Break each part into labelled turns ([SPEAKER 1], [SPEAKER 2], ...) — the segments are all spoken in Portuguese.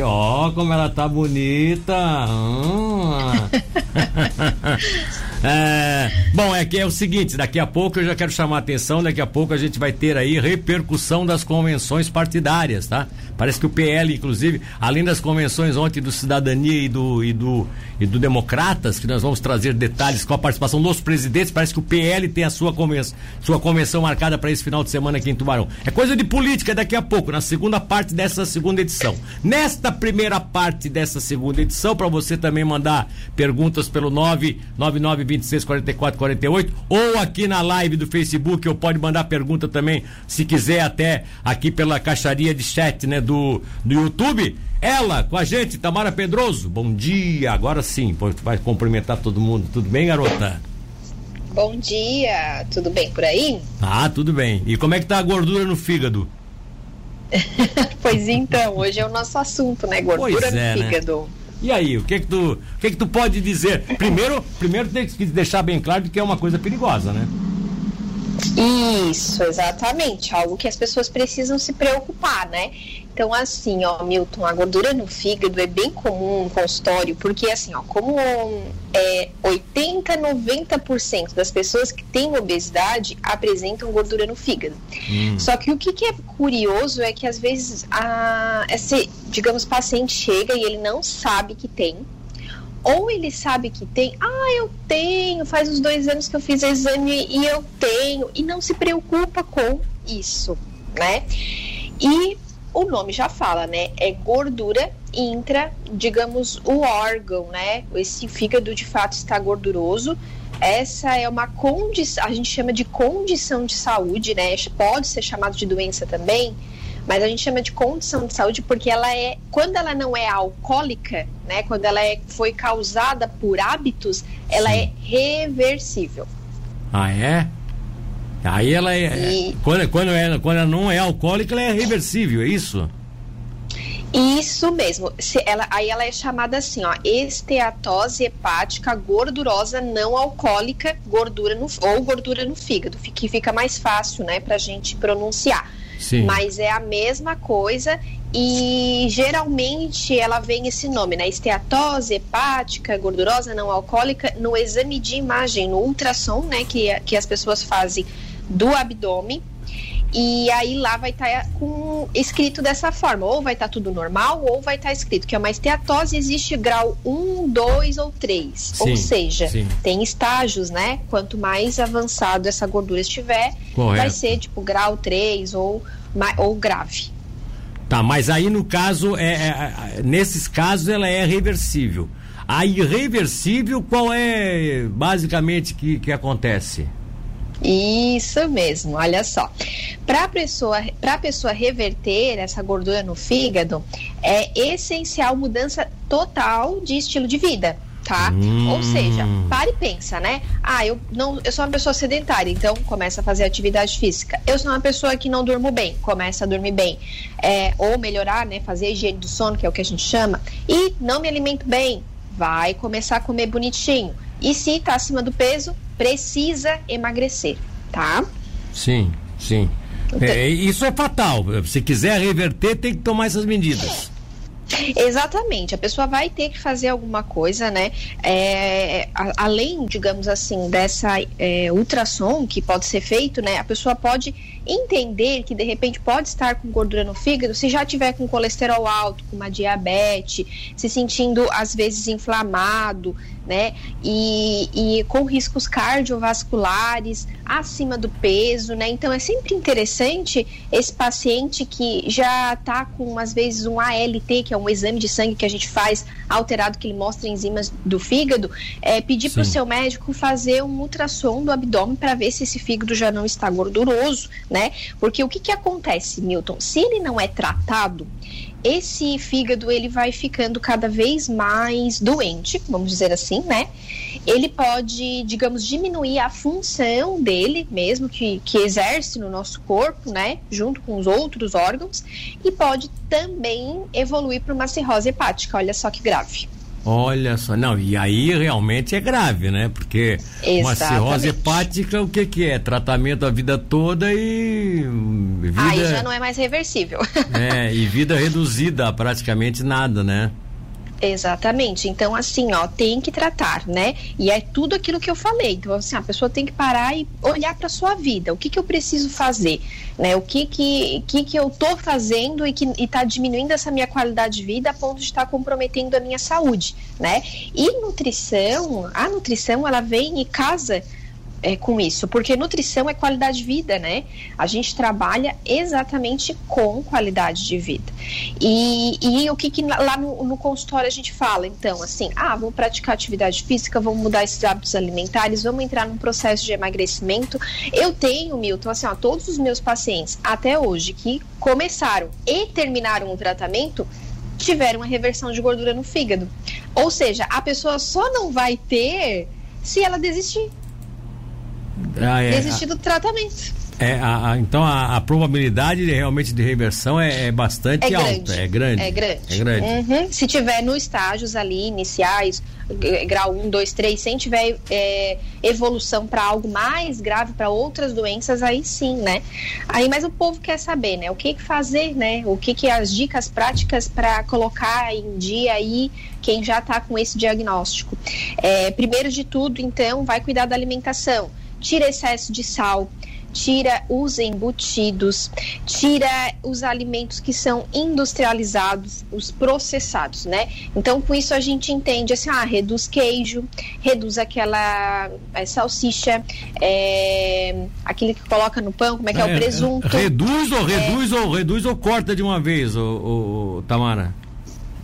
[SPEAKER 1] Ó, oh, como ela tá bonita. Hum. é, bom, é que é o seguinte, daqui a pouco eu já quero chamar a atenção, daqui a pouco a gente vai ter aí repercussão das convenções partidárias, tá? Parece que o PL, inclusive, além das convenções ontem do Cidadania e do, e do, e do Democratas, que nós vamos trazer detalhes com a participação dos presidentes, parece que o PL tem a sua convenção, sua convenção marcada para esse final de semana aqui em Tubarão. É coisa de política daqui a pouco, na segunda parte dessa segunda edição. Nesta primeira parte dessa segunda edição, para você também mandar perguntas pelo 999264448 ou aqui na live do Facebook, ou pode mandar pergunta também, se quiser, até aqui pela caixaria de chat, né? do, do YouTube. Ela com a gente, Tamara Pedroso. Bom dia, agora sim, vai cumprimentar todo mundo. Tudo bem, garota?
[SPEAKER 2] Bom dia, tudo bem por aí?
[SPEAKER 1] Ah, tudo bem. E como é que tá a gordura no fígado?
[SPEAKER 2] pois então, hoje é o nosso assunto, né? Gordura no é, né? fígado. Né?
[SPEAKER 1] E aí, o que que tu, o que que tu pode dizer? Primeiro, primeiro tem que deixar bem claro que é uma coisa perigosa, né?
[SPEAKER 2] Isso, exatamente. Algo que as pessoas precisam se preocupar, né? Então, assim, ó, Milton, a gordura no fígado é bem comum no consultório, porque, assim, ó, como é, 80, 90% das pessoas que têm obesidade apresentam gordura no fígado. Hum. Só que o que, que, é curioso é que, às vezes, a, esse, digamos, paciente chega e ele não sabe que tem, ou ele sabe que tem, ah, eu tenho, faz uns dois anos que eu fiz exame e eu tenho, e não se preocupa com isso, né? E o nome já fala, né? É gordura intra, digamos, o órgão, né? Esse fígado de fato está gorduroso. Essa é uma condição, a gente chama de condição de saúde, né? Pode ser chamado de doença também, mas a gente chama de condição de saúde porque ela é, quando ela não é alcoólica, né? Quando ela é, foi causada por hábitos, ela Sim. é reversível.
[SPEAKER 1] Ah, é? Aí ela é. E... Quando, quando, ela, quando ela não é alcoólica, ela é reversível, é isso?
[SPEAKER 2] Isso mesmo. Se ela, aí ela é chamada assim, ó, esteatose hepática gordurosa não alcoólica, gordura no, ou gordura no fígado, que fica mais fácil, né, pra gente pronunciar. Sim. Mas é a mesma coisa e geralmente ela vem esse nome, né? Esteatose hepática, gordurosa não alcoólica, no exame de imagem, no ultrassom, né? Que, que as pessoas fazem do abdômen. E aí lá vai estar tá com, escrito dessa forma, ou vai estar tá tudo normal, ou vai estar tá escrito que é uma esteatose existe grau 1, 2 ou 3. Sim, ou seja, sim. tem estágios, né? Quanto mais avançado essa gordura estiver, Correto. vai ser tipo grau 3 ou, ou grave.
[SPEAKER 1] Tá, mas aí no caso, é, é, é nesses casos ela é reversível. A irreversível, qual é basicamente que, que acontece?
[SPEAKER 2] Isso mesmo, olha só. Para a pessoa, pessoa reverter essa gordura no fígado, é essencial mudança total de estilo de vida tá? Hum. Ou seja, pare e pensa, né? Ah, eu não, eu sou uma pessoa sedentária, então começa a fazer atividade física. Eu sou uma pessoa que não durmo bem, começa a dormir bem, é, ou melhorar, né? Fazer higiene do sono, que é o que a gente chama. E não me alimento bem, vai começar a comer bonitinho. E se está acima do peso, precisa emagrecer, tá?
[SPEAKER 1] Sim, sim. Então, é, isso é fatal. Se quiser reverter, tem que tomar essas medidas.
[SPEAKER 2] Exatamente, a pessoa vai ter que fazer alguma coisa, né? É, a, além, digamos assim, dessa é, ultrassom que pode ser feito, né? A pessoa pode entender que de repente pode estar com gordura no fígado se já tiver com colesterol alto, com uma diabetes, se sentindo às vezes inflamado, né? E, e com riscos cardiovasculares acima do peso, né? Então é sempre interessante esse paciente que já está com às vezes um ALT, que é um exame de sangue que a gente faz alterado que ele mostra enzimas do fígado, é, pedir para o seu médico fazer um ultrassom do abdômen para ver se esse fígado já não está gorduroso, né? Porque o que, que acontece, Milton? Se ele não é tratado, esse fígado ele vai ficando cada vez mais doente, vamos dizer assim, né? Ele pode, digamos, diminuir a função dele mesmo, que, que exerce no nosso corpo, né? Junto com os outros órgãos, e pode também evoluir para uma cirrose hepática. Olha só que grave.
[SPEAKER 1] Olha só, não, e aí realmente é grave, né? Porque Exatamente. uma cirrose hepática, o que que é? Tratamento a vida toda e
[SPEAKER 2] vida... Aí já não é mais reversível.
[SPEAKER 1] É, e vida reduzida a praticamente nada, né?
[SPEAKER 2] Exatamente. Então, assim, ó, tem que tratar, né? E é tudo aquilo que eu falei. Então, assim, a pessoa tem que parar e olhar para sua vida. O que, que eu preciso fazer? Né? O que que, que, que eu tô fazendo e que está diminuindo essa minha qualidade de vida a ponto de estar comprometendo a minha saúde, né? E nutrição, a nutrição, ela vem e casa é, com isso, porque nutrição é qualidade de vida, né? A gente trabalha exatamente com qualidade de vida. E, e o que, que lá no, no, consultório a gente fala? Então, assim, ah, vamos praticar atividade física, vamos mudar esses hábitos alimentares, vamos entrar num processo de emagrecimento. Eu tenho, Milton, assim, ó, todos os meus pacientes até hoje que começaram e terminaram o tratamento tiveram uma reversão de gordura no fígado. Ou seja, a pessoa só não vai ter se ela desistir. Ah, é, desistir do tratamento.
[SPEAKER 1] É, a, a, então a, a, probabilidade de, realmente de reversão é, é bastante é alta, é grande.
[SPEAKER 2] É grande.
[SPEAKER 1] É grande.
[SPEAKER 2] Uhum. Se tiver nos estágios ali iniciais, grau 1, 2, 3, sem tiver é, evolução para algo mais grave, para outras doenças, aí sim, né? Aí, mas o povo quer saber, né? O que, que fazer, né? O que, que as dicas práticas para colocar em dia aí quem já está com esse diagnóstico. É, primeiro de tudo, então, vai cuidar da alimentação tira excesso de sal, tira os embutidos, tira os alimentos que são industrializados, os processados, né? Então, com isso a gente entende assim, ah, reduz queijo, reduz aquela é, salsicha, é, aquele que coloca no pão, como é que é, é o presunto.
[SPEAKER 1] Reduz ou reduz ou reduz ou corta de uma vez, o, o Tamara?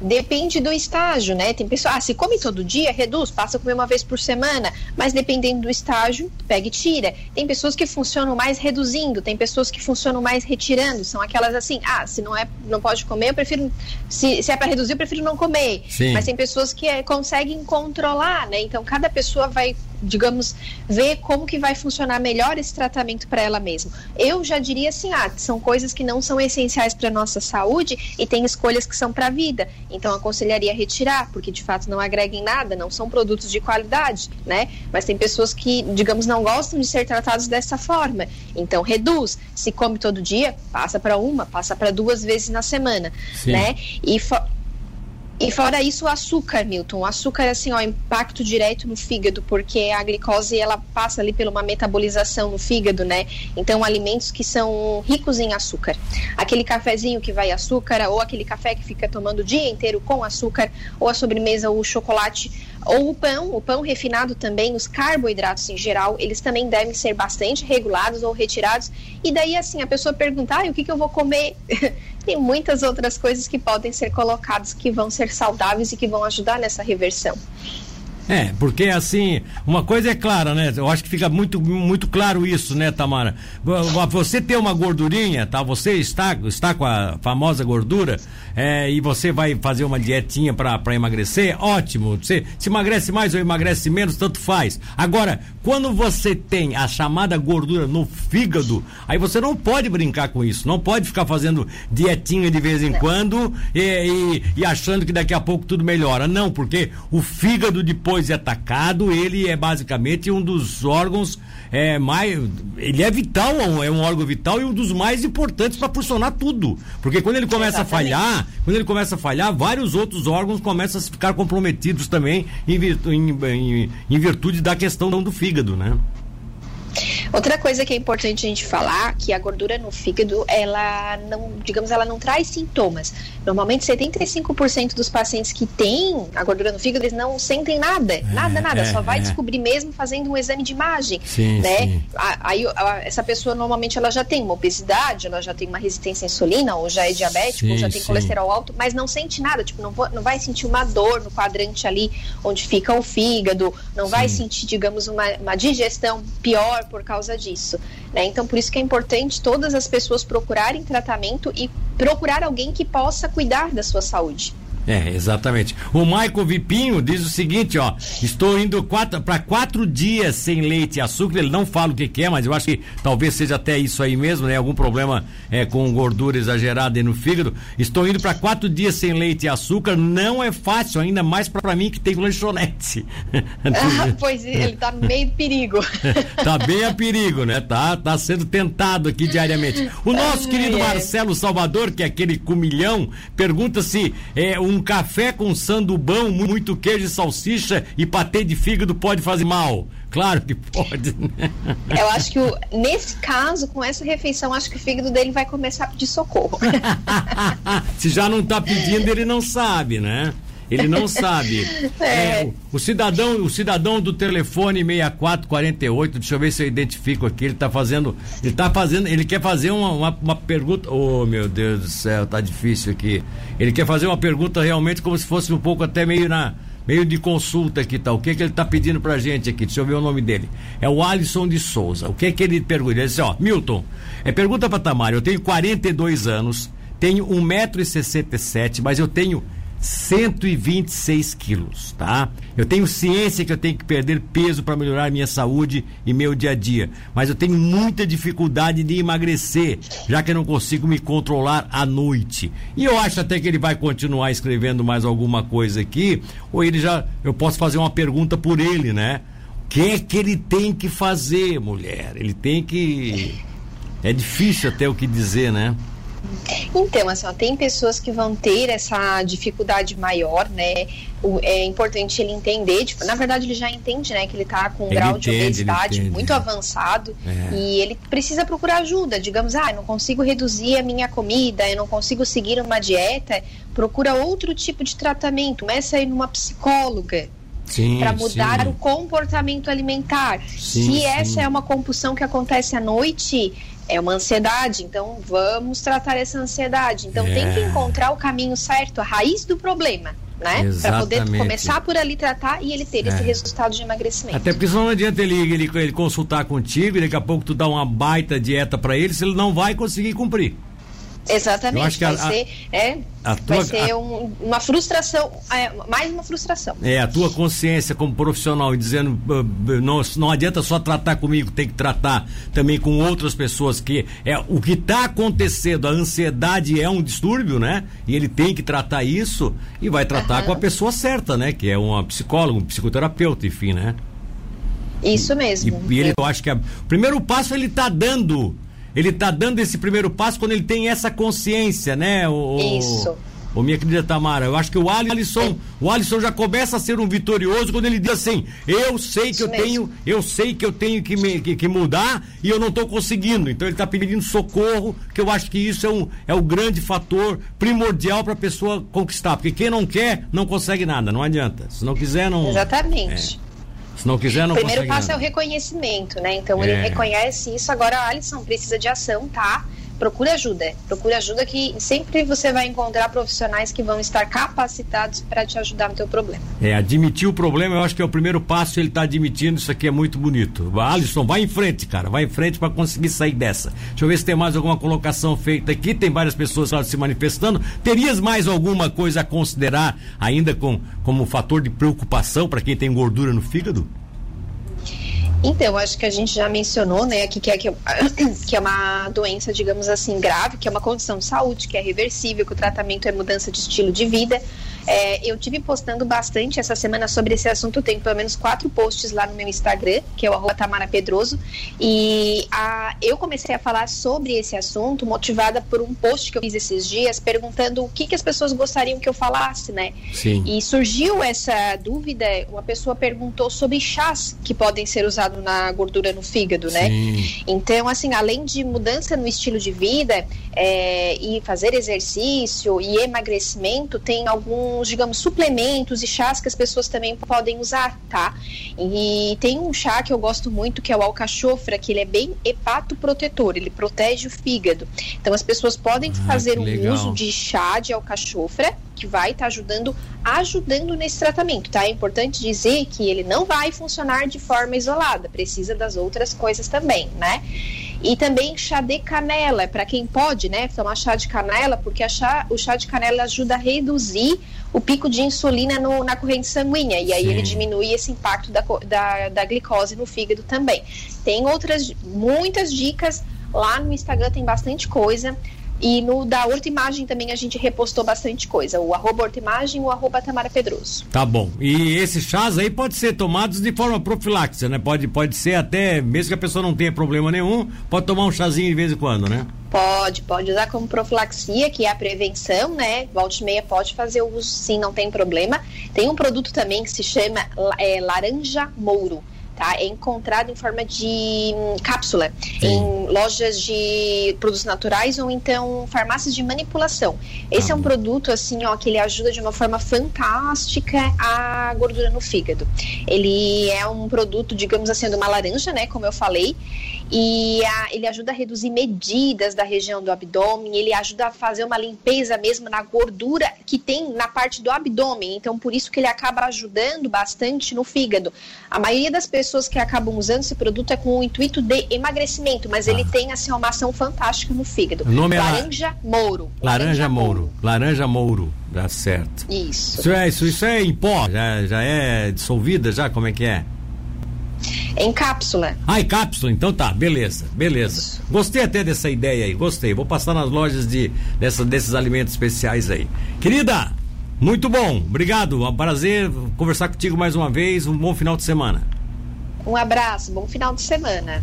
[SPEAKER 2] Depende do estágio, né? Tem pessoas, ah, se come todo dia, reduz, passa a comer uma vez por semana, mas dependendo do estágio, pega e tira. Tem pessoas que funcionam mais reduzindo, tem pessoas que funcionam mais retirando, são aquelas assim, ah, se não é, não pode comer, eu prefiro, se, se é para reduzir, eu prefiro não comer. Sim. Mas tem pessoas que é, conseguem controlar, né? Então cada pessoa vai digamos, ver como que vai funcionar melhor esse tratamento para ela mesma. Eu já diria assim, ah, são coisas que não são essenciais para nossa saúde e tem escolhas que são para a vida. Então aconselharia retirar, porque de fato não agregam nada, não são produtos de qualidade, né? Mas tem pessoas que, digamos, não gostam de ser tratados dessa forma. Então reduz. Se come todo dia, passa para uma, passa para duas vezes na semana, Sim. né? E e fora isso, o açúcar, Milton. O açúcar, assim, ó, impacto direto no fígado, porque a glicose, ela passa ali por uma metabolização no fígado, né? Então, alimentos que são ricos em açúcar. Aquele cafezinho que vai açúcar, ou aquele café que fica tomando o dia inteiro com açúcar, ou a sobremesa, ou o chocolate, ou o pão, o pão refinado também, os carboidratos em geral, eles também devem ser bastante regulados ou retirados. E daí, assim, a pessoa perguntar, ah, o que, que eu vou comer? Tem muitas outras coisas que podem ser colocadas que vão ser saudáveis e que vão ajudar nessa reversão.
[SPEAKER 1] É, porque assim, uma coisa é clara, né? Eu acho que fica muito, muito claro isso, né, Tamara? Você ter uma gordurinha, tá? Você está, está com a famosa gordura é, e você vai fazer uma dietinha para emagrecer, ótimo. Você se emagrece mais ou emagrece menos, tanto faz. Agora, quando você tem a chamada gordura no fígado, aí você não pode brincar com isso, não pode ficar fazendo dietinha de vez em quando e, e, e achando que daqui a pouco tudo melhora. Não, porque o fígado depois depois é atacado, ele é basicamente um dos órgãos é, mais. Ele é vital, é um órgão vital e um dos mais importantes para funcionar tudo. Porque quando ele começa Exatamente. a falhar, quando ele começa a falhar, vários outros órgãos começam a ficar comprometidos também em, virtu, em, em, em virtude da questão do fígado, né?
[SPEAKER 2] Outra coisa que é importante a gente falar, que a gordura no fígado, ela não, digamos, ela não traz sintomas. Normalmente 75% dos pacientes que têm a gordura no fígado, eles não sentem nada, é, nada, nada, é, só vai é. descobrir mesmo fazendo um exame de imagem, sim, né? Sim. Aí essa pessoa normalmente ela já tem uma obesidade, ela já tem uma resistência à insulina, ou já é diabético, sim, ou já tem colesterol alto, mas não sente nada, tipo, não, não vai sentir uma dor no quadrante ali onde fica o fígado, não vai sentir, digamos, uma, uma digestão pior por causa causa disso. Né? Então, por isso que é importante todas as pessoas procurarem tratamento e procurar alguém que possa cuidar da sua saúde.
[SPEAKER 1] É, exatamente. O Michael Vipinho diz o seguinte, ó, estou indo quatro, para quatro dias sem leite e açúcar, ele não fala o que, que, é, mas eu acho que talvez seja até isso aí mesmo, né? Algum problema é, com gordura exagerada no fígado. Estou indo para quatro dias sem leite e açúcar, não é fácil, ainda mais para mim que tem lanchonete.
[SPEAKER 2] ah, pois ele tá meio perigo.
[SPEAKER 1] tá bem a perigo, né? Tá, tá sendo tentado aqui diariamente. O nosso querido Marcelo Salvador, que é aquele cumilhão, pergunta se é um um café com sandubão, muito queijo e salsicha e patê de fígado pode fazer mal. Claro que pode. Né?
[SPEAKER 2] Eu acho que o, nesse caso, com essa refeição, acho que o fígado dele vai começar a pedir socorro.
[SPEAKER 1] Se já não está pedindo, ele não sabe, né? Ele não sabe. É. É, o, cidadão, o cidadão do telefone 6448, deixa eu ver se eu identifico aqui, ele está fazendo, ele tá fazendo, ele quer fazer uma, uma, uma, pergunta, oh meu Deus do céu, tá difícil aqui. Ele quer fazer uma pergunta realmente como se fosse um pouco até meio na meio de consulta aqui. Tá? O que que ele está pedindo pra gente aqui? Deixa eu ver o nome dele. É o Alisson de Souza. O que que ele pergunta? Ele disse, ó, Milton, é pergunta pra Tamara, eu tenho 42 anos, tenho 1,67m, mas eu tenho 126 quilos, tá? Eu tenho ciência que eu tenho que perder peso para melhorar minha saúde e meu dia a dia, mas eu tenho muita dificuldade de emagrecer, já que eu não consigo me controlar à noite. E eu acho até que ele vai continuar escrevendo mais alguma coisa aqui, ou ele já, eu posso fazer uma pergunta por ele, né? O que é que ele tem que fazer, mulher? Ele tem que é difícil até o que dizer, né?
[SPEAKER 2] Então, assim, ó, tem pessoas que vão ter essa dificuldade maior, né? O, é importante ele entender, tipo, na verdade ele já entende, né, que ele está com um ele grau entende, de obesidade muito avançado é. e ele precisa procurar ajuda. Digamos, ah, eu não consigo reduzir a minha comida, eu não consigo seguir uma dieta, procura outro tipo de tratamento, começa a ir numa psicóloga, para mudar sim. o comportamento alimentar. Sim, Se sim. essa é uma compulsão que acontece à noite, é uma ansiedade, então vamos tratar essa ansiedade. Então é. tem que encontrar o caminho certo, a raiz do problema. Né? Para poder começar por ali tratar e ele ter é. esse resultado de emagrecimento.
[SPEAKER 1] Até porque não adianta ele, ele, ele consultar contigo e daqui a pouco tu dá uma baita dieta para ele se ele não vai conseguir cumprir.
[SPEAKER 2] Exatamente. vai a, ser, é, tua, vai ser um, uma frustração, é, mais uma frustração.
[SPEAKER 1] É, a tua consciência como profissional e dizendo não, não adianta só tratar comigo, tem que tratar também com outras pessoas que é o que está acontecendo, a ansiedade é um distúrbio, né? E ele tem que tratar isso e vai tratar uhum. com a pessoa certa, né? Que é uma psicóloga, um psicoterapeuta, enfim, né?
[SPEAKER 2] Isso mesmo.
[SPEAKER 1] E, e ele, eu acho que o primeiro passo ele está dando ele está dando esse primeiro passo quando ele tem essa consciência, né? O,
[SPEAKER 2] Isso.
[SPEAKER 1] Ô, minha querida Tamara, eu acho que o Alisson, o Alisson já começa a ser um vitorioso quando ele diz assim: eu sei que eu mesmo. tenho, eu sei que eu tenho que, me, que, que mudar e eu não estou conseguindo. Então ele está pedindo socorro, que eu acho que isso é, um, é o grande fator primordial para a pessoa conquistar. Porque quem não quer, não consegue nada, não adianta. Se não quiser, não.
[SPEAKER 2] Exatamente.
[SPEAKER 1] É. Se não quiser, não
[SPEAKER 2] O primeiro passo nada. é o reconhecimento, né? Então é. ele reconhece isso. Agora, Alisson, precisa de ação, tá? Procure ajuda. Procure ajuda que sempre você vai encontrar profissionais que vão estar capacitados para te ajudar no teu problema.
[SPEAKER 1] É, admitir o problema, eu acho que é o primeiro passo, ele está admitindo, isso aqui é muito bonito. Alisson, vai em frente, cara, vai em frente para conseguir sair dessa. Deixa eu ver se tem mais alguma colocação feita aqui, tem várias pessoas se manifestando. Terias mais alguma coisa a considerar ainda com, como fator de preocupação para quem tem gordura no fígado?
[SPEAKER 2] Então, acho que a gente já mencionou, né, aqui que é, que é uma doença, digamos assim, grave, que é uma condição de saúde, que é reversível, que o tratamento é mudança de estilo de vida. É, eu tive postando bastante essa semana sobre esse assunto, tenho pelo menos quatro posts lá no meu Instagram, que é o arroba Tamara Pedroso, e a, eu comecei a falar sobre esse assunto motivada por um post que eu fiz esses dias, perguntando o que, que as pessoas gostariam que eu falasse, né?
[SPEAKER 1] Sim.
[SPEAKER 2] E surgiu essa dúvida, uma pessoa perguntou sobre chás que podem ser usados na gordura no fígado, né? Sim. Então, assim, além de mudança no estilo de vida é, e fazer exercício e emagrecimento, tem alguns, digamos, suplementos e chás que as pessoas também podem usar, tá? E tem um chá que eu gosto muito, que é o alcachofra, que ele é bem hepatoprotetor, ele protege o fígado. Então as pessoas podem ah, fazer um uso de chá de alcachofra, que vai estar tá ajudando, ajudando nesse tratamento, tá? É importante dizer que ele não vai funcionar de forma isolada, precisa das outras coisas também, né? E também chá de canela, para quem pode, né, tomar chá de canela, porque chá, o chá de canela ajuda a reduzir o pico de insulina no, na corrente sanguínea, e aí Sim. ele diminui esse impacto da, da, da glicose no fígado também. Tem outras, muitas dicas lá no Instagram, tem bastante coisa. E no da Hortimagem também a gente repostou bastante coisa. O arroba Hortimagem e o arroba Tamara Pedroso.
[SPEAKER 1] Tá bom. E esses chás aí podem ser tomados de forma profilática, né? Pode, pode ser até, mesmo que a pessoa não tenha problema nenhum, pode tomar um chazinho de vez em quando, né?
[SPEAKER 2] Pode, pode usar como profilaxia, que é a prevenção, né? Volte meia pode fazer o uso sim, não tem problema. Tem um produto também que se chama é, laranja mouro tá? É encontrado em forma de hum, cápsula Sim. em lojas de produtos naturais ou então farmácias de manipulação. Esse ah, é um produto assim, ó, que ele ajuda de uma forma fantástica a gordura no fígado. Ele é um produto, digamos assim, de uma laranja, né, como eu falei, e a, ele ajuda a reduzir medidas da região do abdômen, ele ajuda a fazer uma limpeza mesmo na gordura que tem na parte do abdômen, então por isso que ele acaba ajudando bastante no fígado. A maioria das pessoas que acabam usando esse produto é com o intuito de emagrecimento, mas ah. ele tem assim uma ação fantástica no fígado.
[SPEAKER 1] O nome
[SPEAKER 2] laranja
[SPEAKER 1] é
[SPEAKER 2] mouro.
[SPEAKER 1] Laranja, laranja mouro. mouro. Laranja mouro, dá certo.
[SPEAKER 2] Isso.
[SPEAKER 1] Isso é, isso, isso é em pó, já, já é dissolvida já, como é que é?
[SPEAKER 2] Em cápsula.
[SPEAKER 1] Ah, em cápsula, então tá, beleza, beleza. Isso. Gostei até dessa ideia aí, gostei. Vou passar nas lojas de, dessa, desses alimentos especiais aí. Querida, muito bom, obrigado. É um prazer conversar contigo mais uma vez. Um bom final de semana.
[SPEAKER 2] Um abraço, bom final de semana.